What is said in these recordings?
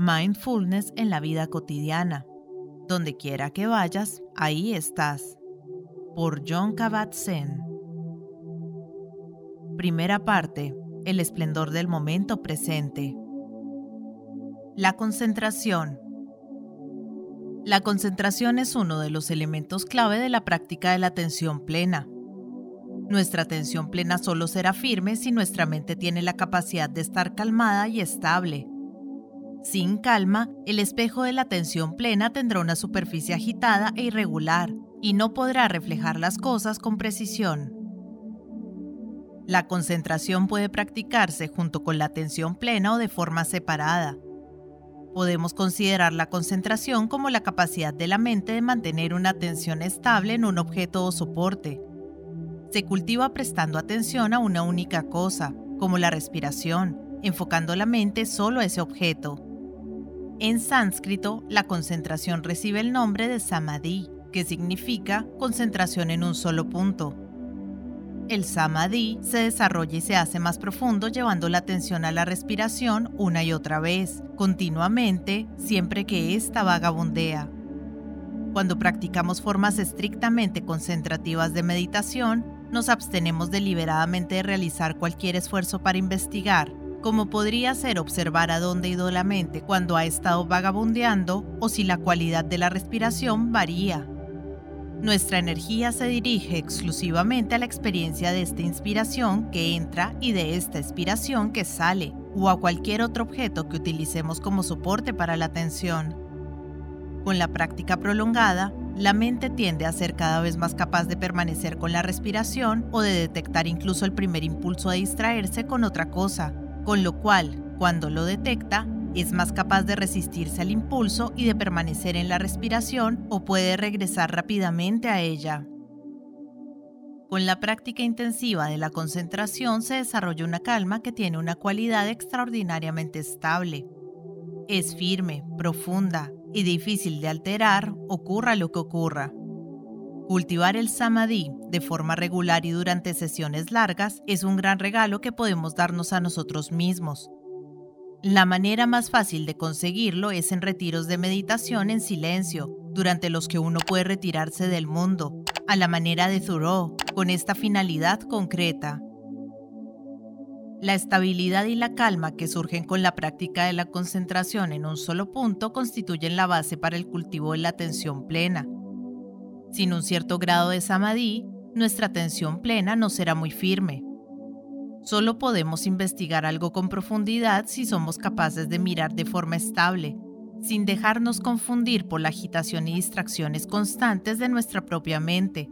Mindfulness en la vida cotidiana. Donde quiera que vayas, ahí estás. Por John Kabat-Zinn. Primera parte. El esplendor del momento presente. La concentración. La concentración es uno de los elementos clave de la práctica de la atención plena. Nuestra atención plena solo será firme si nuestra mente tiene la capacidad de estar calmada y estable. Sin calma, el espejo de la atención plena tendrá una superficie agitada e irregular y no podrá reflejar las cosas con precisión. La concentración puede practicarse junto con la atención plena o de forma separada. Podemos considerar la concentración como la capacidad de la mente de mantener una atención estable en un objeto o soporte. Se cultiva prestando atención a una única cosa, como la respiración, enfocando la mente solo a ese objeto. En sánscrito, la concentración recibe el nombre de samadhi, que significa concentración en un solo punto el samadhi se desarrolla y se hace más profundo llevando la atención a la respiración una y otra vez, continuamente, siempre que ésta vagabundea. Cuando practicamos formas estrictamente concentrativas de meditación, nos abstenemos deliberadamente de realizar cualquier esfuerzo para investigar, como podría ser observar a dónde ido la mente cuando ha estado vagabundeando o si la cualidad de la respiración varía. Nuestra energía se dirige exclusivamente a la experiencia de esta inspiración que entra y de esta expiración que sale, o a cualquier otro objeto que utilicemos como soporte para la atención. Con la práctica prolongada, la mente tiende a ser cada vez más capaz de permanecer con la respiración o de detectar incluso el primer impulso de distraerse con otra cosa, con lo cual, cuando lo detecta, es más capaz de resistirse al impulso y de permanecer en la respiración o puede regresar rápidamente a ella. Con la práctica intensiva de la concentración se desarrolla una calma que tiene una cualidad extraordinariamente estable. Es firme, profunda y difícil de alterar, ocurra lo que ocurra. Cultivar el samadhi de forma regular y durante sesiones largas es un gran regalo que podemos darnos a nosotros mismos la manera más fácil de conseguirlo es en retiros de meditación en silencio, durante los que uno puede retirarse del mundo, a la manera de Thoreau, con esta finalidad concreta. La estabilidad y la calma que surgen con la práctica de la concentración en un solo punto constituyen la base para el cultivo de la atención plena. Sin un cierto grado de samadhi, nuestra atención plena no será muy firme, Solo podemos investigar algo con profundidad si somos capaces de mirar de forma estable, sin dejarnos confundir por la agitación y distracciones constantes de nuestra propia mente.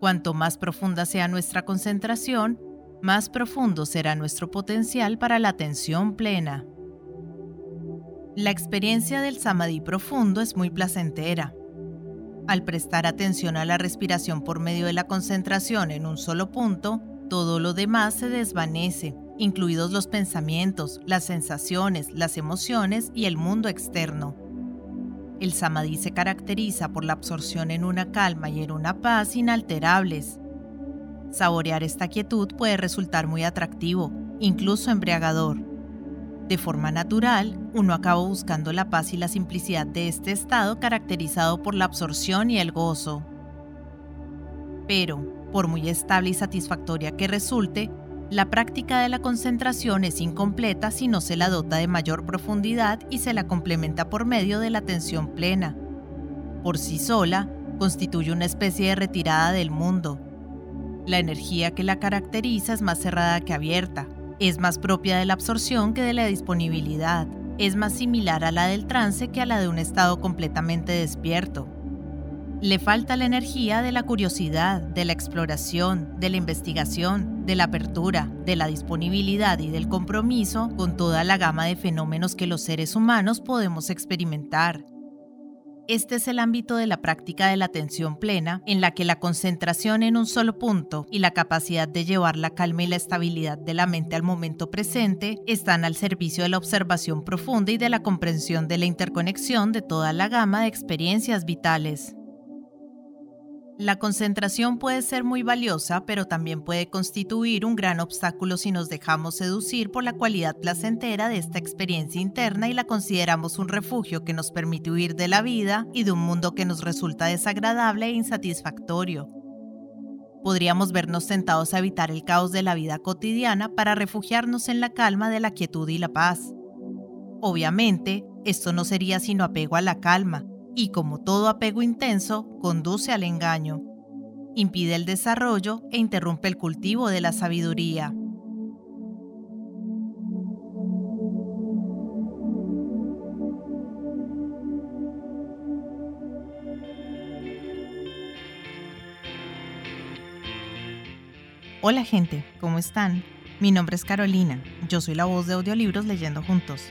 Cuanto más profunda sea nuestra concentración, más profundo será nuestro potencial para la atención plena. La experiencia del samadhi profundo es muy placentera. Al prestar atención a la respiración por medio de la concentración en un solo punto, todo lo demás se desvanece, incluidos los pensamientos, las sensaciones, las emociones y el mundo externo. El samadhi se caracteriza por la absorción en una calma y en una paz inalterables. Saborear esta quietud puede resultar muy atractivo, incluso embriagador. De forma natural, uno acaba buscando la paz y la simplicidad de este estado caracterizado por la absorción y el gozo. Pero, por muy estable y satisfactoria que resulte, la práctica de la concentración es incompleta si no se la dota de mayor profundidad y se la complementa por medio de la atención plena. Por sí sola, constituye una especie de retirada del mundo. La energía que la caracteriza es más cerrada que abierta, es más propia de la absorción que de la disponibilidad, es más similar a la del trance que a la de un estado completamente despierto. Le falta la energía de la curiosidad, de la exploración, de la investigación, de la apertura, de la disponibilidad y del compromiso con toda la gama de fenómenos que los seres humanos podemos experimentar. Este es el ámbito de la práctica de la atención plena, en la que la concentración en un solo punto y la capacidad de llevar la calma y la estabilidad de la mente al momento presente están al servicio de la observación profunda y de la comprensión de la interconexión de toda la gama de experiencias vitales. La concentración puede ser muy valiosa, pero también puede constituir un gran obstáculo si nos dejamos seducir por la cualidad placentera de esta experiencia interna y la consideramos un refugio que nos permite huir de la vida y de un mundo que nos resulta desagradable e insatisfactorio. Podríamos vernos tentados a evitar el caos de la vida cotidiana para refugiarnos en la calma de la quietud y la paz. Obviamente, esto no sería sino apego a la calma, y como todo apego intenso, conduce al engaño, impide el desarrollo e interrumpe el cultivo de la sabiduría. Hola gente, ¿cómo están? Mi nombre es Carolina, yo soy la voz de audiolibros leyendo juntos.